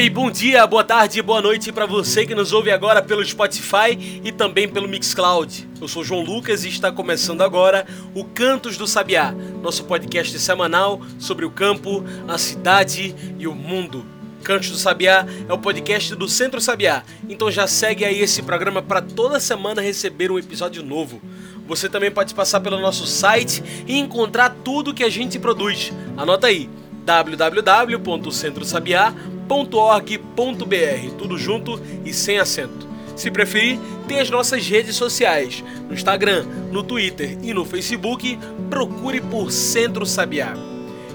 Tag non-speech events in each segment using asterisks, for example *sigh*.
E bom dia, boa tarde, boa noite para você que nos ouve agora pelo Spotify e também pelo Mixcloud. Eu sou João Lucas e está começando agora o Cantos do Sabiá, nosso podcast semanal sobre o campo, a cidade e o mundo. Cantos do Sabiá é o podcast do Centro Sabiá, então já segue aí esse programa para toda semana receber um episódio novo. Você também pode passar pelo nosso site e encontrar tudo que a gente produz. Anota aí www.centrosabiá.com www.org.br, tudo junto e sem acento. Se preferir, tem as nossas redes sociais. No Instagram, no Twitter e no Facebook, procure por Centro Sabiá.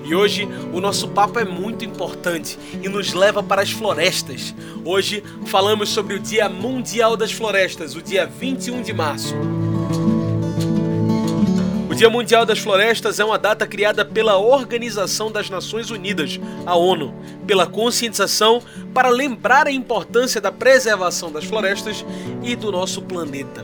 E hoje o nosso papo é muito importante e nos leva para as florestas. Hoje falamos sobre o Dia Mundial das Florestas, o dia 21 de março. O Dia Mundial das Florestas é uma data criada pela Organização das Nações Unidas, a ONU, pela conscientização para lembrar a importância da preservação das florestas e do nosso planeta.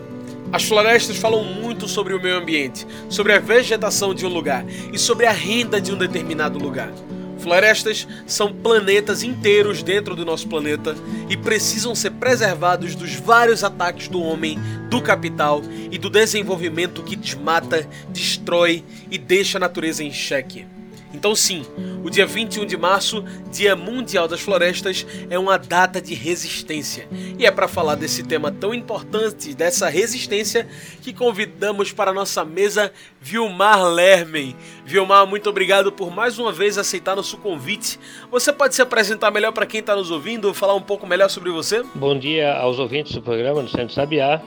As florestas falam muito sobre o meio ambiente, sobre a vegetação de um lugar e sobre a renda de um determinado lugar. Florestas são planetas inteiros dentro do nosso planeta e precisam ser preservados dos vários ataques do homem, do capital e do desenvolvimento que desmata, destrói e deixa a natureza em xeque. Então, sim, o dia 21 de março, Dia Mundial das Florestas, é uma data de resistência. E é para falar desse tema tão importante, dessa resistência, que convidamos para a nossa mesa Vilmar Lermen. Vilmar, muito obrigado por mais uma vez aceitar nosso convite. Você pode se apresentar melhor para quem está nos ouvindo, falar um pouco melhor sobre você? Bom dia aos ouvintes do programa do Centro Sabiá.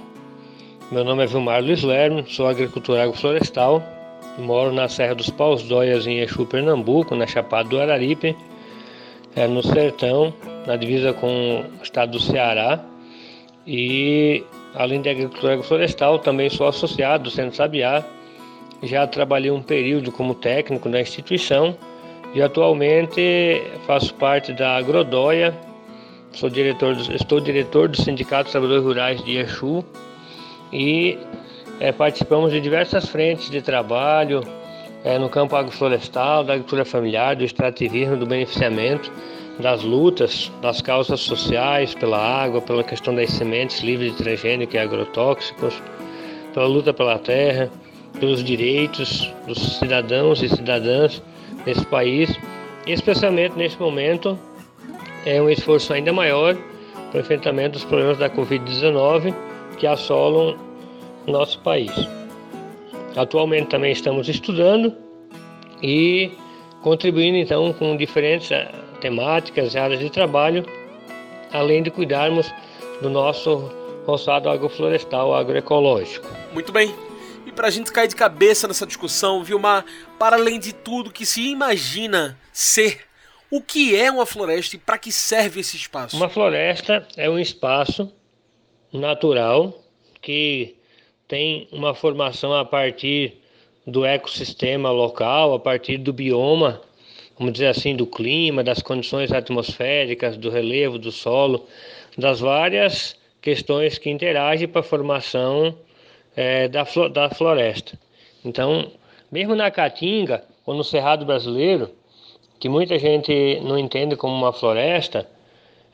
Meu nome é Vilmar Luiz Lermen, sou agricultor agroflorestal Moro na Serra dos Paus Dóias, em Exu, Pernambuco, na Chapada do Araripe, é, no sertão, na divisa com o estado do Ceará. E além de agricultura florestal, também sou associado do Centro Sabiá. Já trabalhei um período como técnico na instituição e atualmente faço parte da Agrodóia. Sou diretor do, estou diretor do Sindicato dos Trabalhadores Rurais de Exu e é, participamos de diversas frentes de trabalho é, no campo agroflorestal, da agricultura familiar, do extrativismo, do beneficiamento, das lutas, das causas sociais pela água, pela questão das sementes livres de transgênico e agrotóxicos, pela luta pela terra, pelos direitos dos cidadãos e cidadãs nesse país, especialmente nesse momento é um esforço ainda maior para o enfrentamento dos problemas da Covid-19 que assolam nosso país. Atualmente também estamos estudando e contribuindo então com diferentes eh, temáticas e áreas de trabalho, além de cuidarmos do nosso roçado agroflorestal agroecológico. Muito bem. E para a gente cair de cabeça nessa discussão, Vilmar, para além de tudo que se imagina ser, o que é uma floresta e para que serve esse espaço? Uma floresta é um espaço natural que tem uma formação a partir do ecossistema local, a partir do bioma, vamos dizer assim, do clima, das condições atmosféricas, do relevo do solo, das várias questões que interagem para a formação é, da, da floresta. Então, mesmo na Caatinga ou no Cerrado Brasileiro, que muita gente não entende como uma floresta,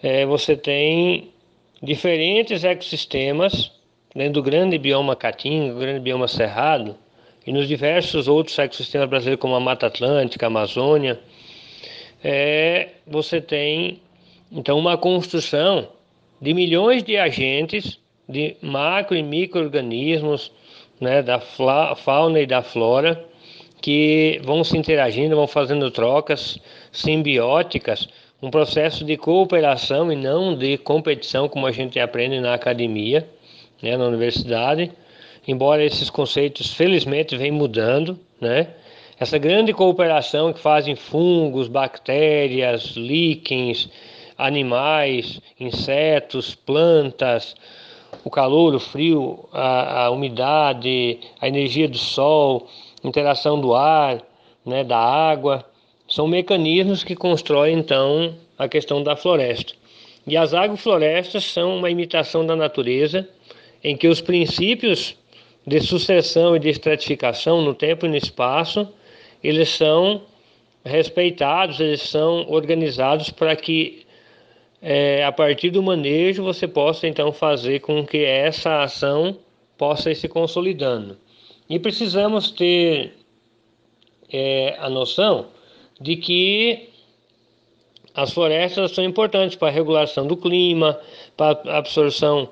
é, você tem diferentes ecossistemas dentro do grande bioma Caatinga, grande bioma Cerrado, e nos diversos outros ecossistemas brasileiros, como a Mata Atlântica, a Amazônia, é, você tem então uma construção de milhões de agentes, de macro e micro-organismos, né, da fauna e da flora, que vão se interagindo, vão fazendo trocas simbióticas, um processo de cooperação e não de competição, como a gente aprende na academia né, na universidade, embora esses conceitos felizmente venham mudando, né? Essa grande cooperação que fazem fungos, bactérias, líquens, animais, insetos, plantas, o calor, o frio, a, a umidade, a energia do sol, interação do ar, né, da água, são mecanismos que constroem então a questão da floresta. E as agroflorestas são uma imitação da natureza, em que os princípios de sucessão e de estratificação no tempo e no espaço, eles são respeitados, eles são organizados para que é, a partir do manejo você possa então fazer com que essa ação possa ir se consolidando. E precisamos ter é, a noção de que as florestas são importantes para a regulação do clima, para a absorção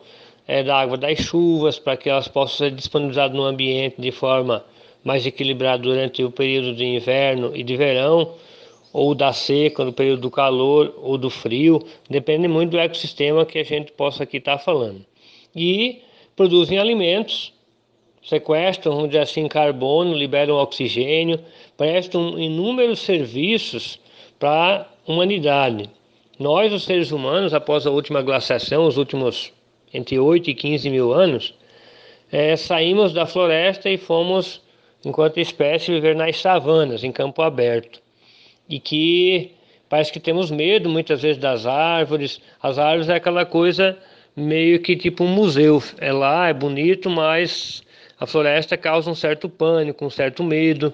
é, da água das chuvas, para que elas possam ser disponibilizadas no ambiente de forma mais equilibrada durante o período de inverno e de verão, ou da seca, no período do calor ou do frio, depende muito do ecossistema que a gente possa aqui estar falando. E produzem alimentos, sequestram, vamos dizer assim, carbono, liberam oxigênio, prestam inúmeros serviços para a humanidade. Nós, os seres humanos, após a última glaciação, os últimos entre 8 e 15 mil anos, é, saímos da floresta e fomos, enquanto espécie, viver nas savanas, em campo aberto e que parece que temos medo muitas vezes das árvores. As árvores é aquela coisa meio que tipo um museu. É lá, é bonito, mas a floresta causa um certo pânico, um certo medo.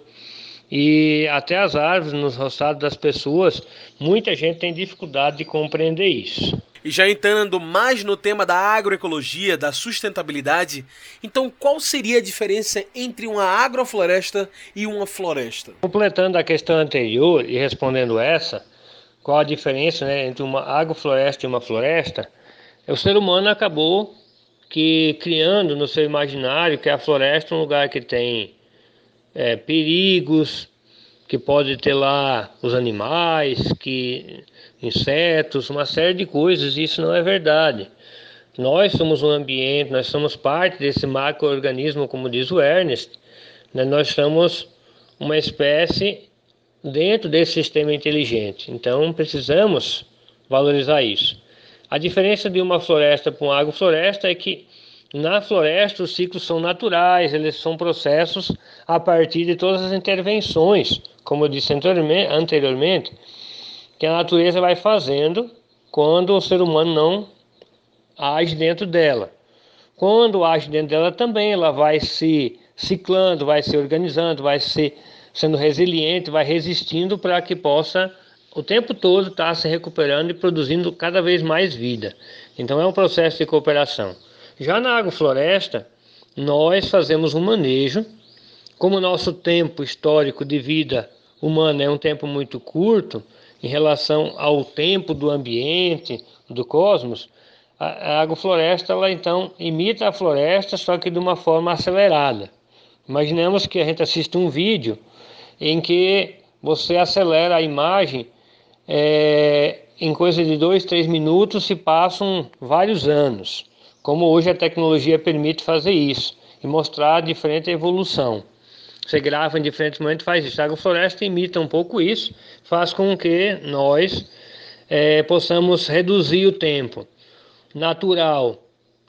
E até as árvores nos roçados das pessoas, muita gente tem dificuldade de compreender isso. E já entrando mais no tema da agroecologia, da sustentabilidade, então qual seria a diferença entre uma agrofloresta e uma floresta? Completando a questão anterior e respondendo essa, qual a diferença né, entre uma agrofloresta e uma floresta? O ser humano acabou que criando no seu imaginário que a floresta é um lugar que tem é, perigos, que pode ter lá os animais, que insetos, uma série de coisas, isso não é verdade. Nós somos um ambiente, nós somos parte desse macroorganismo, como diz o Ernest, né? nós somos uma espécie dentro desse sistema inteligente. Então precisamos valorizar isso. A diferença de uma floresta para uma agrofloresta é que na floresta, os ciclos são naturais, eles são processos a partir de todas as intervenções, como eu disse anteriormente, que a natureza vai fazendo quando o ser humano não age dentro dela. Quando age dentro dela também, ela vai se ciclando, vai se organizando, vai se sendo resiliente, vai resistindo para que possa o tempo todo estar se recuperando e produzindo cada vez mais vida. Então é um processo de cooperação. Já na agrofloresta, nós fazemos um manejo, como o nosso tempo histórico de vida humana é um tempo muito curto em relação ao tempo do ambiente, do cosmos, a agrofloresta ela então imita a floresta, só que de uma forma acelerada. Imaginemos que a gente assiste um vídeo em que você acelera a imagem é, em coisa de dois, três minutos se passam vários anos como hoje a tecnologia permite fazer isso e mostrar a diferente evolução. Você grava em diferentes momentos, faz isso. A agrofloresta imita um pouco isso, faz com que nós é, possamos reduzir o tempo natural,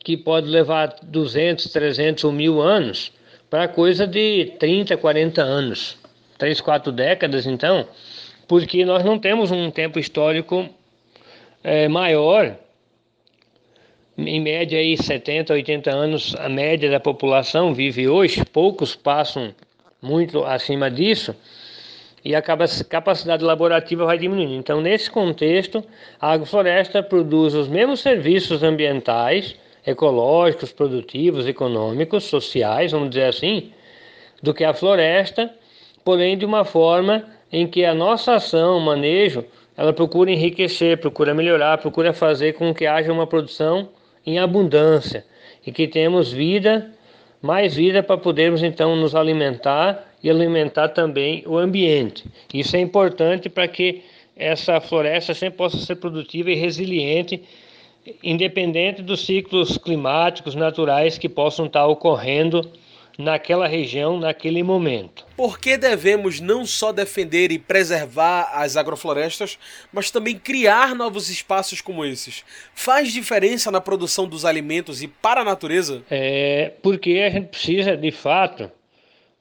que pode levar 200, 300 ou mil anos, para coisa de 30, 40 anos, 3, 4 décadas então, porque nós não temos um tempo histórico é, maior em média aí 70, 80 anos a média da população vive hoje, poucos passam muito acima disso e a capacidade laborativa vai diminuindo. Então, nesse contexto, a agrofloresta produz os mesmos serviços ambientais, ecológicos, produtivos, econômicos, sociais, vamos dizer assim, do que a floresta, porém de uma forma em que a nossa ação, o manejo, ela procura enriquecer, procura melhorar, procura fazer com que haja uma produção em abundância e que temos vida, mais vida para podermos então nos alimentar e alimentar também o ambiente. Isso é importante para que essa floresta sempre possa ser produtiva e resiliente, independente dos ciclos climáticos naturais que possam estar ocorrendo naquela região, naquele momento. Por que devemos não só defender e preservar as agroflorestas, mas também criar novos espaços como esses? Faz diferença na produção dos alimentos e para a natureza? É porque a gente precisa, de fato,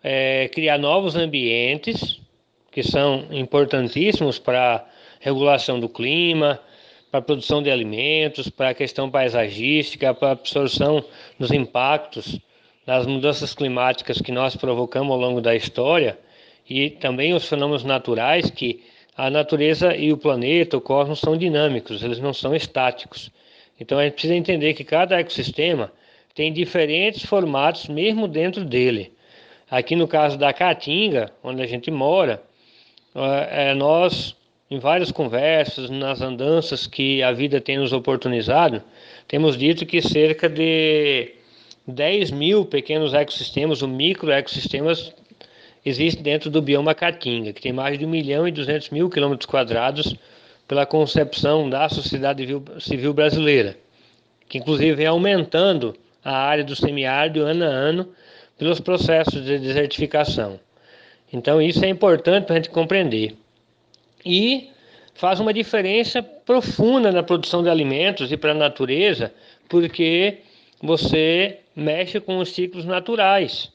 é, criar novos ambientes que são importantíssimos para regulação do clima, para a produção de alimentos, para a questão paisagística, para a absorção dos impactos das mudanças climáticas que nós provocamos ao longo da história e também os fenômenos naturais que a natureza e o planeta, o cosmos são dinâmicos, eles não são estáticos. Então a gente precisa entender que cada ecossistema tem diferentes formatos mesmo dentro dele. Aqui no caso da Caatinga, onde a gente mora, é, nós, em várias conversas, nas andanças que a vida tem nos oportunizado, temos dito que cerca de 10 mil pequenos ecossistemas, ou microecossistemas, existem dentro do bioma Caatinga, que tem mais de 1 milhão e 200 mil quilômetros quadrados pela concepção da sociedade civil brasileira, que inclusive vem aumentando a área do semiárido ano a ano pelos processos de desertificação. Então isso é importante para a gente compreender. E faz uma diferença profunda na produção de alimentos e para a natureza, porque você mexe com os ciclos naturais.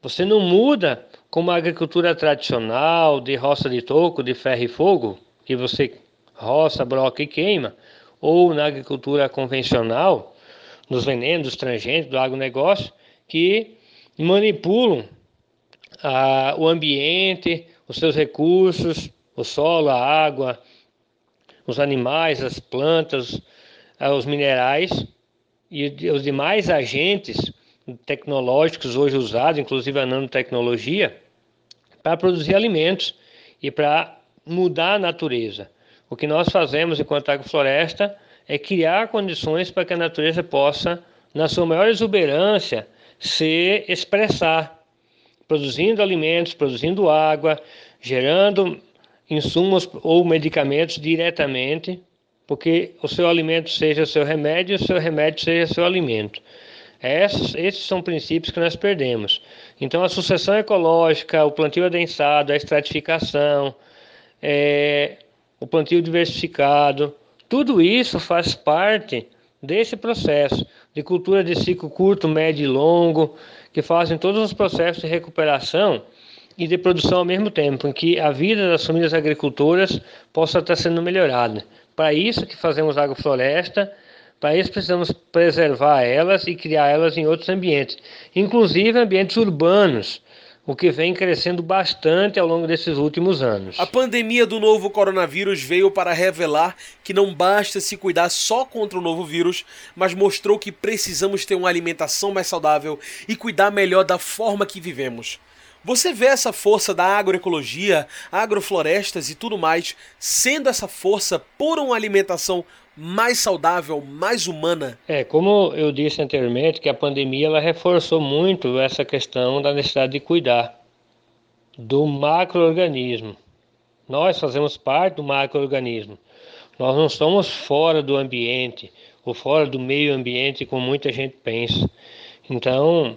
Você não muda como a agricultura tradicional, de roça de toco, de ferro e fogo, que você roça, broca e queima, ou na agricultura convencional, nos venenos, dos transgênicos, do agronegócio, que manipulam o ambiente, os seus recursos, o solo, a água, os animais, as plantas, os minerais e os demais agentes tecnológicos hoje usados, inclusive a nanotecnologia, para produzir alimentos e para mudar a natureza. O que nós fazemos enquanto agrofloresta é criar condições para que a natureza possa, na sua maior exuberância, se expressar, produzindo alimentos, produzindo água, gerando insumos ou medicamentos diretamente porque o seu alimento seja seu remédio e o seu remédio seja seu alimento. Esses, esses são princípios que nós perdemos. Então, a sucessão ecológica, o plantio adensado, a estratificação, é, o plantio diversificado, tudo isso faz parte desse processo de cultura de ciclo curto, médio e longo, que fazem todos os processos de recuperação e de produção ao mesmo tempo, em que a vida das famílias agricultoras possa estar sendo melhorada. Para isso que fazemos agrofloresta, para isso precisamos preservar elas e criar elas em outros ambientes, inclusive ambientes urbanos, o que vem crescendo bastante ao longo desses últimos anos. A pandemia do novo coronavírus veio para revelar que não basta se cuidar só contra o novo vírus, mas mostrou que precisamos ter uma alimentação mais saudável e cuidar melhor da forma que vivemos. Você vê essa força da agroecologia, agroflorestas e tudo mais sendo essa força por uma alimentação mais saudável, mais humana? É, como eu disse anteriormente, que a pandemia ela reforçou muito essa questão da necessidade de cuidar do macroorganismo. Nós fazemos parte do macroorganismo. Nós não somos fora do ambiente ou fora do meio ambiente como muita gente pensa. Então,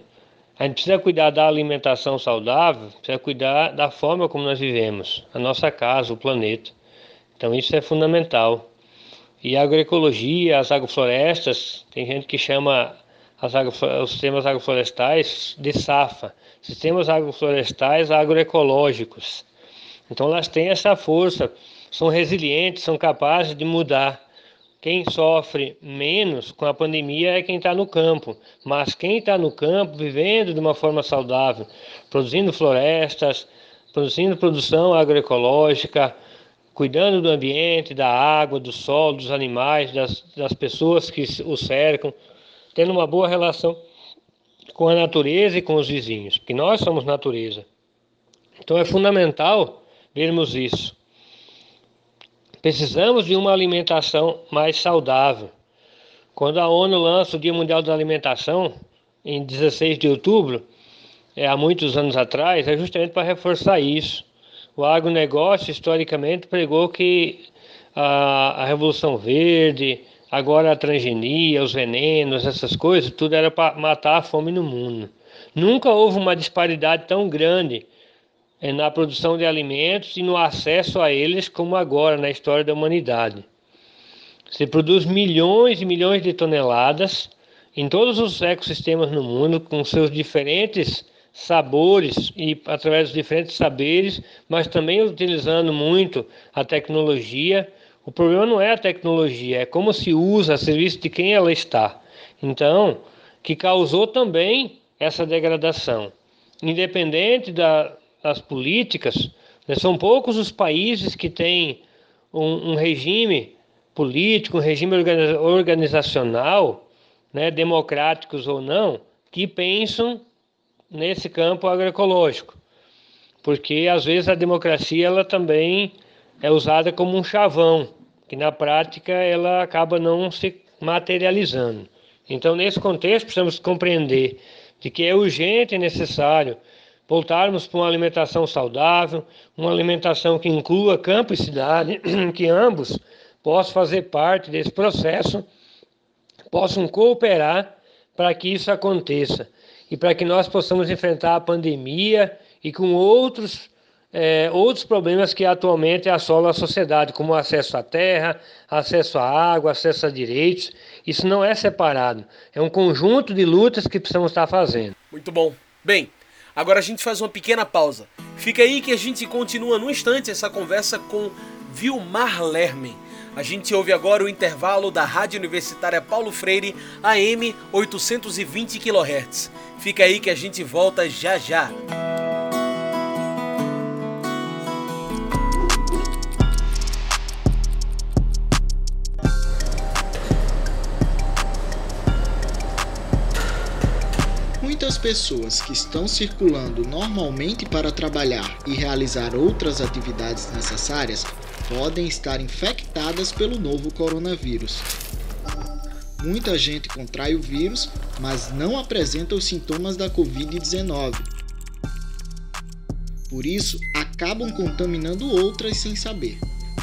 a gente precisa cuidar da alimentação saudável, precisa cuidar da forma como nós vivemos, a nossa casa, o planeta. Então isso é fundamental. E agroecologia, as agroflorestas, tem gente que chama os sistemas agroflorestais de SAFA, sistemas agroflorestais agroecológicos. Então elas têm essa força, são resilientes, são capazes de mudar. Quem sofre menos com a pandemia é quem está no campo, mas quem está no campo, vivendo de uma forma saudável, produzindo florestas, produzindo produção agroecológica, cuidando do ambiente, da água, do solo, dos animais, das, das pessoas que o cercam, tendo uma boa relação com a natureza e com os vizinhos, porque nós somos natureza. Então é fundamental vermos isso. Precisamos de uma alimentação mais saudável. Quando a ONU lança o Dia Mundial da Alimentação, em 16 de outubro, é, há muitos anos atrás, é justamente para reforçar isso. O agronegócio, historicamente, pregou que a, a Revolução Verde, agora a transgenia, os venenos, essas coisas, tudo era para matar a fome no mundo. Nunca houve uma disparidade tão grande é na produção de alimentos e no acesso a eles como agora na história da humanidade. Se produz milhões e milhões de toneladas em todos os ecossistemas no mundo, com seus diferentes sabores e através dos diferentes saberes, mas também utilizando muito a tecnologia. O problema não é a tecnologia, é como se usa a serviço de quem ela está. Então, que causou também essa degradação. Independente da, das políticas, né, são poucos os países que têm um, um regime político, um regime organizacional, né, democráticos ou não, que pensam nesse campo agroecológico. Porque às vezes a democracia ela também é usada como um chavão, que na prática ela acaba não se materializando. Então, nesse contexto, precisamos compreender de que é urgente e necessário voltarmos para uma alimentação saudável, uma alimentação que inclua campo e cidade, *clears throat* que ambos possam fazer parte desse processo, possam cooperar para que isso aconteça e para que nós possamos enfrentar a pandemia e com outros é, outros problemas que atualmente assolam a sociedade, como acesso à terra, acesso à água, acesso a direitos. Isso não é separado, é um conjunto de lutas que precisamos estar fazendo. Muito bom. Bem, agora a gente faz uma pequena pausa. Fica aí que a gente continua no instante essa conversa com Vilmar Lermen. A gente ouve agora o intervalo da Rádio Universitária Paulo Freire, AM 820 kHz. Fica aí que a gente volta já já. Muitas pessoas que estão circulando normalmente para trabalhar e realizar outras atividades necessárias podem estar infectadas pelo novo coronavírus. Muita gente contrai o vírus, mas não apresenta os sintomas da Covid-19. Por isso, acabam contaminando outras sem saber.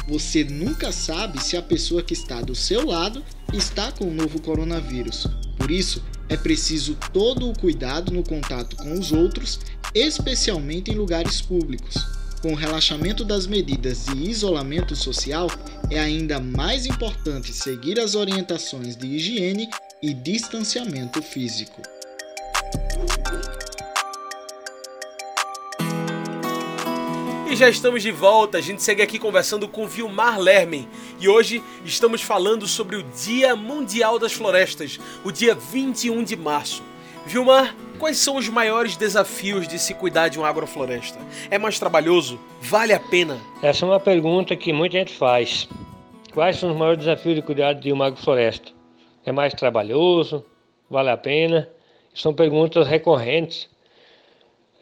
Você nunca sabe se a pessoa que está do seu lado está com o novo coronavírus. Por isso, é preciso todo o cuidado no contato com os outros, especialmente em lugares públicos. Com o relaxamento das medidas de isolamento social, é ainda mais importante seguir as orientações de higiene e distanciamento físico. E já estamos de volta, a gente segue aqui conversando com Vilmar Lermen e hoje estamos falando sobre o Dia Mundial das Florestas, o dia 21 de março. Vilmar, quais são os maiores desafios de se cuidar de uma agrofloresta? É mais trabalhoso? Vale a pena? Essa é uma pergunta que muita gente faz. Quais são os maiores desafios de cuidar de uma agrofloresta? É mais trabalhoso? Vale a pena? São perguntas recorrentes.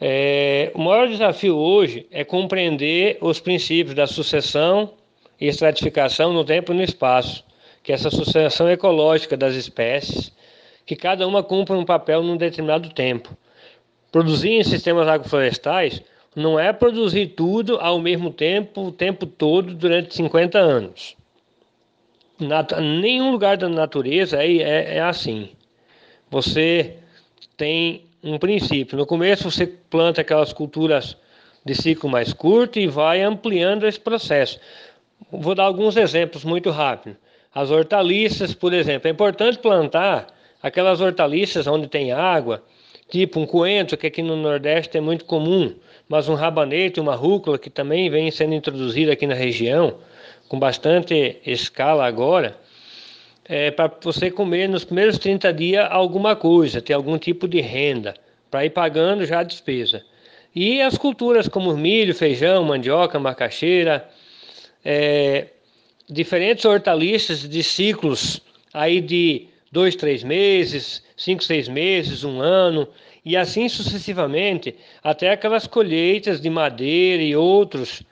É, o maior desafio hoje é compreender os princípios da sucessão e estratificação no tempo e no espaço, que é essa sucessão ecológica das espécies que cada uma cumpre um papel num determinado tempo. Produzir em sistemas agroflorestais não é produzir tudo ao mesmo tempo, o tempo todo, durante 50 anos. Nat nenhum lugar da natureza é, é, é assim. Você tem um princípio. No começo você planta aquelas culturas de ciclo mais curto e vai ampliando esse processo. Vou dar alguns exemplos muito rápido. As hortaliças, por exemplo, é importante plantar aquelas hortaliças onde tem água, tipo um coentro, que aqui no Nordeste é muito comum, mas um rabanete, uma rúcula, que também vem sendo introduzido aqui na região, com bastante escala agora, é para você comer nos primeiros 30 dias alguma coisa, ter algum tipo de renda, para ir pagando já a despesa. E as culturas como milho, feijão, mandioca, macaxeira, é, diferentes hortaliças de ciclos aí de dois, três meses, cinco, seis meses, um ano, e assim sucessivamente, até aquelas colheitas de madeira e outros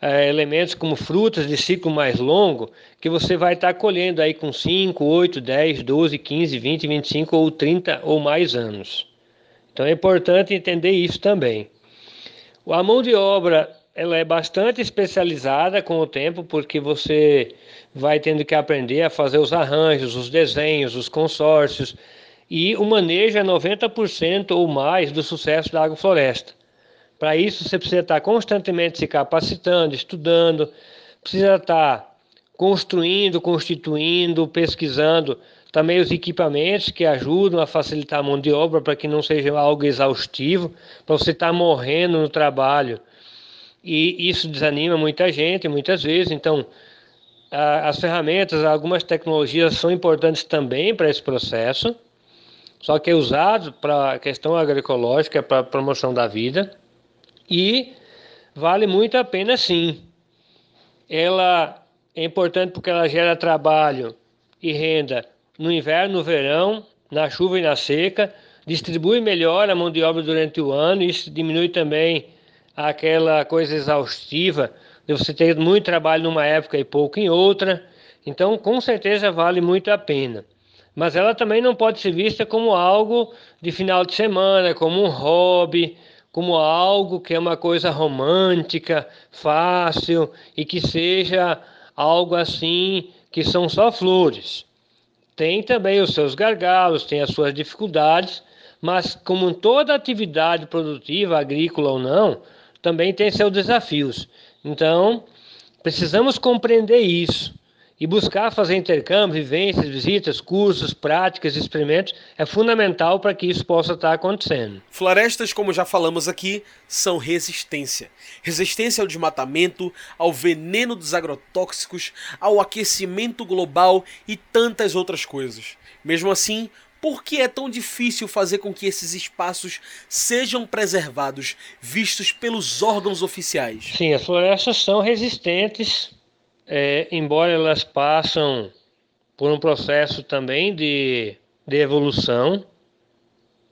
é, elementos como frutas de ciclo mais longo, que você vai estar colhendo aí com 5, 8, 10, 12, 15, 20, 25 ou 30 ou mais anos. Então é importante entender isso também. A mão de obra ela é bastante especializada com o tempo, porque você vai tendo que aprender a fazer os arranjos, os desenhos, os consórcios, e o manejo é 90% ou mais do sucesso da agrofloresta. Para isso, você precisa estar constantemente se capacitando, estudando, precisa estar construindo, constituindo, pesquisando também os equipamentos que ajudam a facilitar a mão de obra para que não seja algo exaustivo, para você estar tá morrendo no trabalho. E isso desanima muita gente, muitas vezes. Então, as ferramentas, algumas tecnologias são importantes também para esse processo, só que é usado para a questão agroecológica, para a promoção da vida. E vale muito a pena sim. Ela é importante porque ela gera trabalho e renda no inverno, no verão, na chuva e na seca, distribui melhor a mão de obra durante o ano, isso diminui também aquela coisa exaustiva de você ter muito trabalho numa época e pouco em outra. Então, com certeza vale muito a pena. Mas ela também não pode ser vista como algo de final de semana, como um hobby, como algo que é uma coisa romântica, fácil e que seja algo assim que são só flores tem também os seus gargalos, tem as suas dificuldades, mas como toda atividade produtiva, agrícola ou não, também tem seus desafios. Então, precisamos compreender isso e buscar fazer intercâmbio, vivências, visitas, cursos, práticas, experimentos é fundamental para que isso possa estar acontecendo. Florestas, como já falamos aqui, são resistência. Resistência ao desmatamento, ao veneno dos agrotóxicos, ao aquecimento global e tantas outras coisas. Mesmo assim, por que é tão difícil fazer com que esses espaços sejam preservados, vistos pelos órgãos oficiais? Sim, as florestas são resistentes é, embora elas passam por um processo também de, de evolução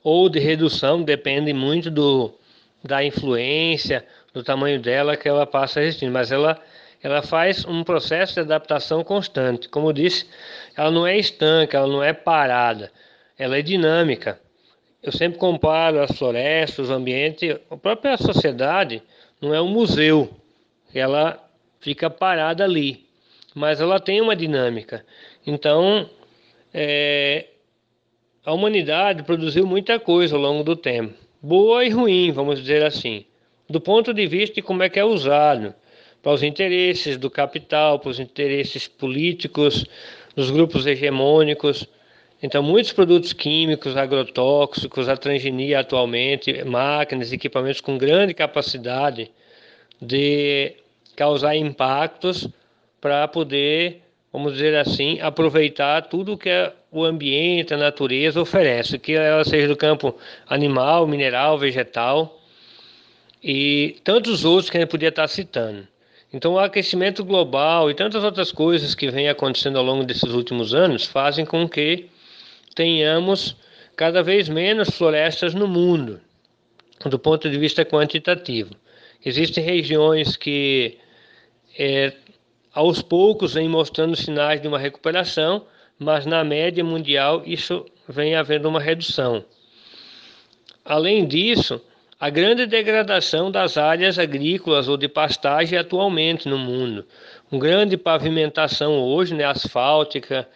ou de redução, depende muito do, da influência, do tamanho dela que ela passa a existir, mas ela, ela faz um processo de adaptação constante. Como eu disse, ela não é estanca, ela não é parada, ela é dinâmica. Eu sempre comparo as florestas, o ambiente, a própria sociedade não é um museu, ela fica parada ali, mas ela tem uma dinâmica. Então, é, a humanidade produziu muita coisa ao longo do tempo, boa e ruim, vamos dizer assim, do ponto de vista de como é que é usado para os interesses do capital, para os interesses políticos, dos grupos hegemônicos. Então, muitos produtos químicos, agrotóxicos, a transgenia atualmente, máquinas, equipamentos com grande capacidade de causar impactos para poder, vamos dizer assim, aproveitar tudo que o ambiente, a natureza oferece, que ela seja do campo animal, mineral, vegetal e tantos outros que a gente podia estar citando. Então, o aquecimento global e tantas outras coisas que vêm acontecendo ao longo desses últimos anos fazem com que tenhamos cada vez menos florestas no mundo, do ponto de vista quantitativo. Existem regiões que é, aos poucos vem mostrando sinais de uma recuperação, mas na média mundial isso vem havendo uma redução. Além disso, a grande degradação das áreas agrícolas ou de pastagem atualmente no mundo. Uma grande pavimentação hoje, né, asfáltica,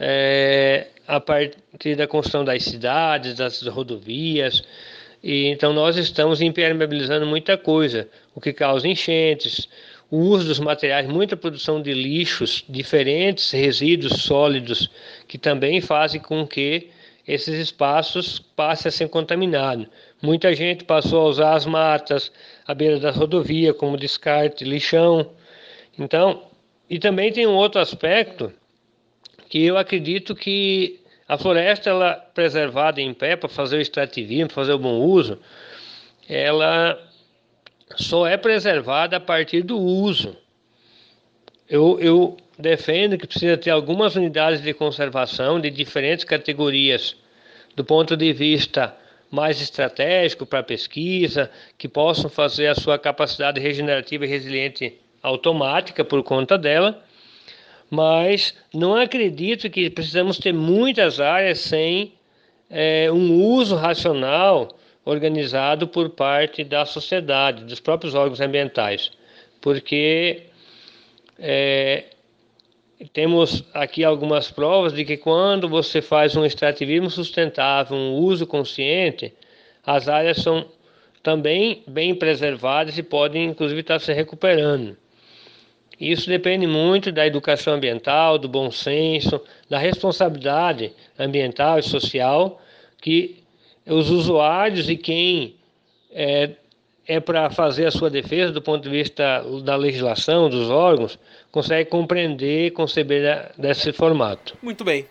é, a partir da construção das cidades, das rodovias. E, então nós estamos impermeabilizando muita coisa, o que causa enchentes, o uso dos materiais, muita produção de lixos diferentes, resíduos sólidos, que também fazem com que esses espaços passem a ser contaminados. Muita gente passou a usar as matas à beira da rodovia como descarte, lixão. Então, e também tem um outro aspecto que eu acredito que a floresta ela preservada em pé para fazer o extrativismo, fazer o bom uso, ela só é preservada a partir do uso. Eu, eu defendo que precisa ter algumas unidades de conservação de diferentes categorias, do ponto de vista mais estratégico para pesquisa, que possam fazer a sua capacidade regenerativa e resiliente automática por conta dela, mas não acredito que precisamos ter muitas áreas sem é, um uso racional organizado por parte da sociedade, dos próprios órgãos ambientais, porque é, temos aqui algumas provas de que quando você faz um extrativismo sustentável, um uso consciente, as áreas são também bem preservadas e podem inclusive estar se recuperando. Isso depende muito da educação ambiental, do bom senso, da responsabilidade ambiental e social que os usuários e quem é, é para fazer a sua defesa do ponto de vista da legislação, dos órgãos, consegue compreender e conceber desse formato. Muito bem.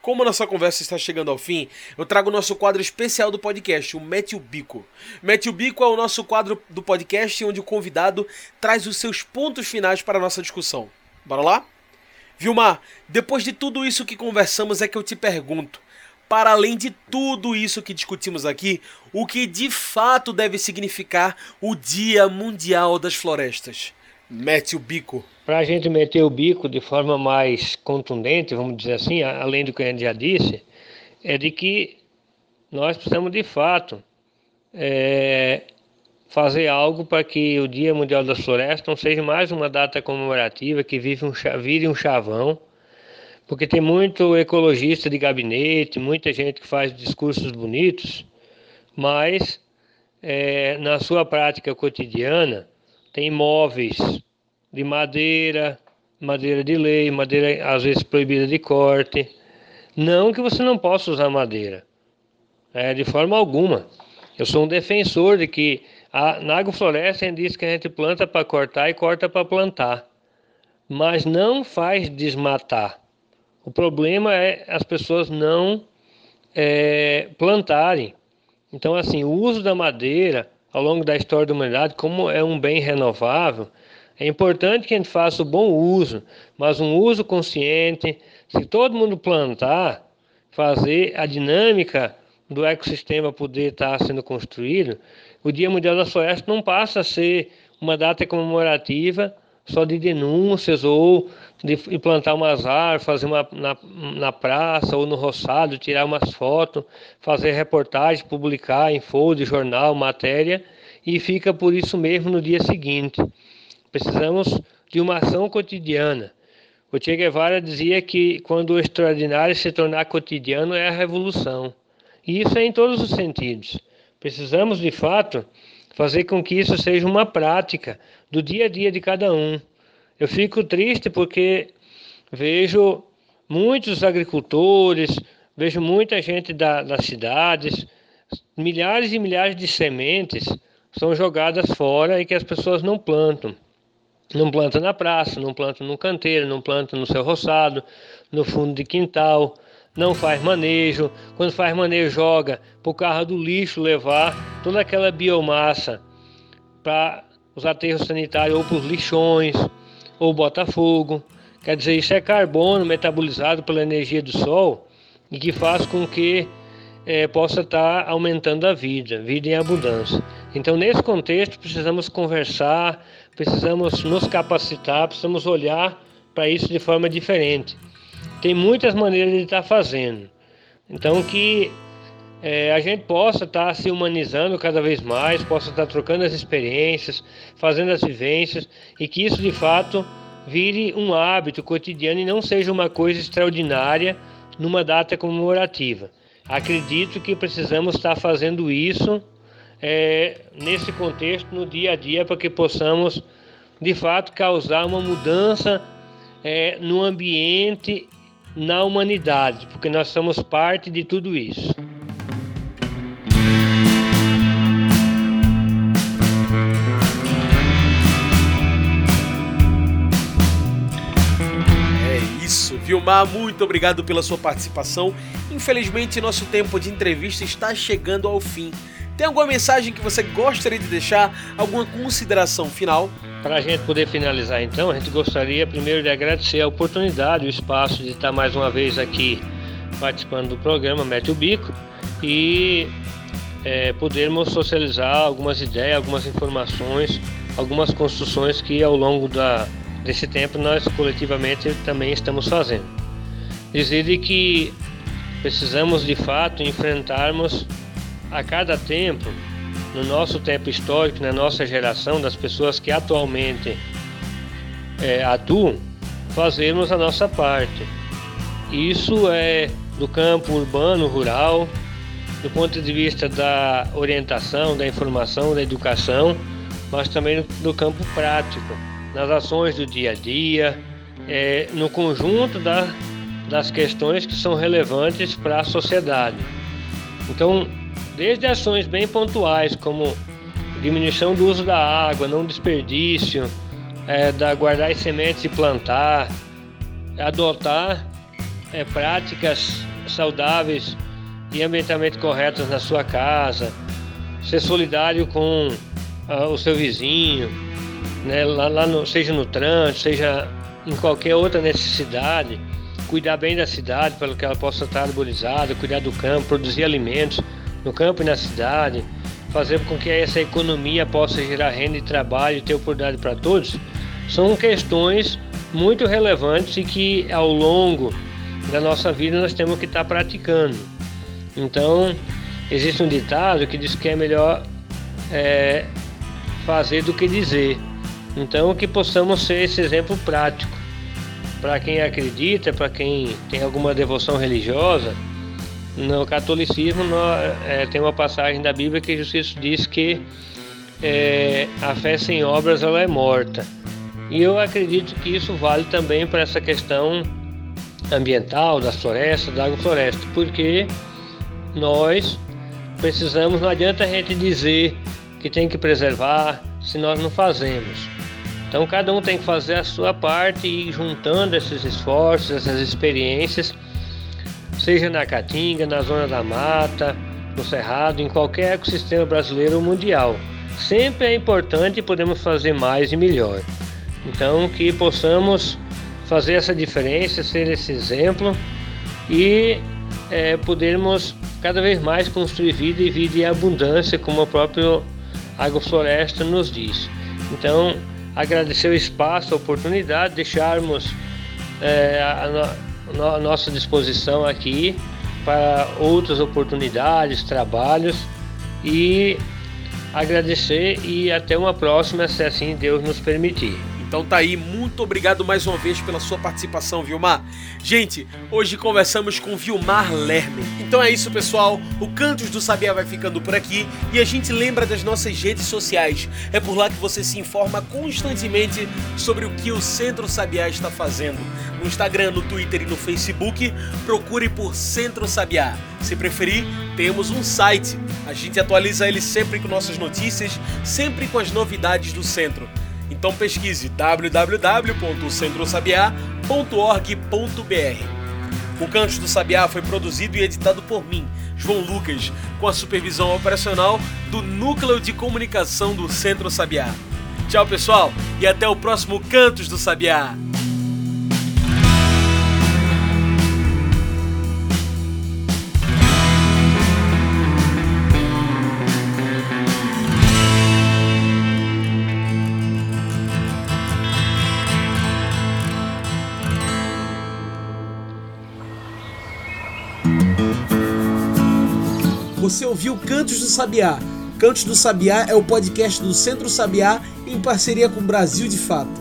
Como a nossa conversa está chegando ao fim, eu trago o nosso quadro especial do podcast, o Mete o Bico. Mete o Bico é o nosso quadro do podcast onde o convidado traz os seus pontos finais para a nossa discussão. Bora lá? Vilmar, depois de tudo isso que conversamos é que eu te pergunto, para além de tudo isso que discutimos aqui, o que de fato deve significar o Dia Mundial das Florestas? Mete o bico para a gente meter o bico de forma mais contundente, vamos dizer assim, além do que a gente já disse, é de que nós precisamos de fato é, fazer algo para que o Dia Mundial das Florestas não seja mais uma data comemorativa que vive um, vire um chavão, porque tem muito ecologista de gabinete, muita gente que faz discursos bonitos, mas é, na sua prática cotidiana tem imóveis de madeira, madeira de lei, madeira às vezes proibida de corte. Não que você não possa usar madeira, é, de forma alguma. Eu sou um defensor de que a, na agrofloresta diz que a gente planta para cortar e corta para plantar, mas não faz desmatar. O problema é as pessoas não é, plantarem. Então, assim, o uso da madeira ao longo da história da humanidade, como é um bem renovável, é importante que a gente faça o bom uso, mas um uso consciente. Se todo mundo plantar, fazer a dinâmica do ecossistema poder estar sendo construído, o Dia Mundial da Floresta não passa a ser uma data comemorativa só de denúncias ou de plantar umas árvores, fazer uma na, na praça ou no roçado, tirar umas fotos, fazer reportagem, publicar em folha, jornal, matéria e fica por isso mesmo no dia seguinte. Precisamos de uma ação cotidiana. O Che Guevara dizia que quando o extraordinário se tornar cotidiano é a revolução. E isso é em todos os sentidos. Precisamos, de fato, fazer com que isso seja uma prática do dia a dia de cada um. Eu fico triste porque vejo muitos agricultores, vejo muita gente da, das cidades, milhares e milhares de sementes são jogadas fora e que as pessoas não plantam. Não planta na praça, não planta no canteiro, não planta no seu roçado, no fundo de quintal, não faz manejo. Quando faz manejo, joga para o carro do lixo levar toda aquela biomassa para os aterros sanitários ou para os lixões, ou bota fogo. Quer dizer, isso é carbono metabolizado pela energia do sol e que faz com que é, possa estar tá aumentando a vida, vida em abundância. Então, nesse contexto, precisamos conversar, precisamos nos capacitar, precisamos olhar para isso de forma diferente. Tem muitas maneiras de estar tá fazendo. Então, que é, a gente possa estar tá se humanizando cada vez mais, possa estar trocando as experiências, fazendo as vivências e que isso de fato vire um hábito cotidiano e não seja uma coisa extraordinária numa data comemorativa. Acredito que precisamos estar fazendo isso é, nesse contexto, no dia a dia, para que possamos, de fato, causar uma mudança é, no ambiente, na humanidade, porque nós somos parte de tudo isso. Vilmar, muito obrigado pela sua participação. Infelizmente, nosso tempo de entrevista está chegando ao fim. Tem alguma mensagem que você gostaria de deixar? Alguma consideração final? Para a gente poder finalizar, então, a gente gostaria primeiro de agradecer a oportunidade, o espaço de estar mais uma vez aqui participando do programa Mete o Bico e é, podermos socializar algumas ideias, algumas informações, algumas construções que ao longo da, desse tempo nós coletivamente também estamos fazendo. Dizer que precisamos de fato enfrentarmos a cada tempo, no nosso tempo histórico, na nossa geração, das pessoas que atualmente é, atuam, fazermos a nossa parte. Isso é do campo urbano, rural, do ponto de vista da orientação, da informação, da educação, mas também do campo prático nas ações do dia a dia, é, no conjunto da, das questões que são relevantes para a sociedade. Então, desde ações bem pontuais, como diminuição do uso da água, não desperdício, é, da guardar as sementes e plantar, adotar é, práticas saudáveis e ambientalmente corretas na sua casa, ser solidário com uh, o seu vizinho, né, lá, lá no, seja no trânsito, seja em qualquer outra necessidade, cuidar bem da cidade para que ela possa estar arborizada, cuidar do campo, produzir alimentos no campo e na cidade, fazer com que essa economia possa gerar renda e trabalho e ter oportunidade para todos, são questões muito relevantes e que ao longo da nossa vida nós temos que estar praticando. Então, existe um ditado que diz que é melhor é, fazer do que dizer. Então, que possamos ser esse exemplo prático para quem acredita, para quem tem alguma devoção religiosa. No catolicismo é, tem uma passagem da Bíblia que Jesus diz que é, a fé sem obras ela é morta. E eu acredito que isso vale também para essa questão ambiental das florestas, da agrofloresta, porque nós precisamos, não adianta a gente dizer que tem que preservar se nós não fazemos. Então cada um tem que fazer a sua parte e ir juntando esses esforços, essas experiências, seja na Caatinga, na zona da mata, no Cerrado, em qualquer ecossistema brasileiro ou mundial. Sempre é importante e podemos fazer mais e melhor. Então que possamos fazer essa diferença, ser esse exemplo e é, podermos cada vez mais construir vida e vida em abundância, como o próprio Agrofloresta nos diz. Então, agradecer o espaço, a oportunidade, deixarmos é, a, a, nossa disposição aqui para outras oportunidades, trabalhos e agradecer e até uma próxima, se assim Deus nos permitir. Então tá aí, muito obrigado mais uma vez pela sua participação, Vilmar. Gente, hoje conversamos com Vilmar Lerner. Então é isso, pessoal. O Cantos do Sabiá vai ficando por aqui e a gente lembra das nossas redes sociais. É por lá que você se informa constantemente sobre o que o Centro Sabiá está fazendo. No Instagram, no Twitter e no Facebook, procure por Centro Sabiá. Se preferir, temos um site. A gente atualiza ele sempre com nossas notícias, sempre com as novidades do centro. Então pesquise www.centrosabiá.org.br. O Canto do Sabiá foi produzido e editado por mim, João Lucas, com a supervisão operacional do Núcleo de Comunicação do Centro Sabiá. Tchau, pessoal, e até o próximo Cantos do Sabiá. Você ouviu Cantos do Sabiá. Cantos do Sabiá é o podcast do Centro Sabiá em parceria com Brasil de Fato.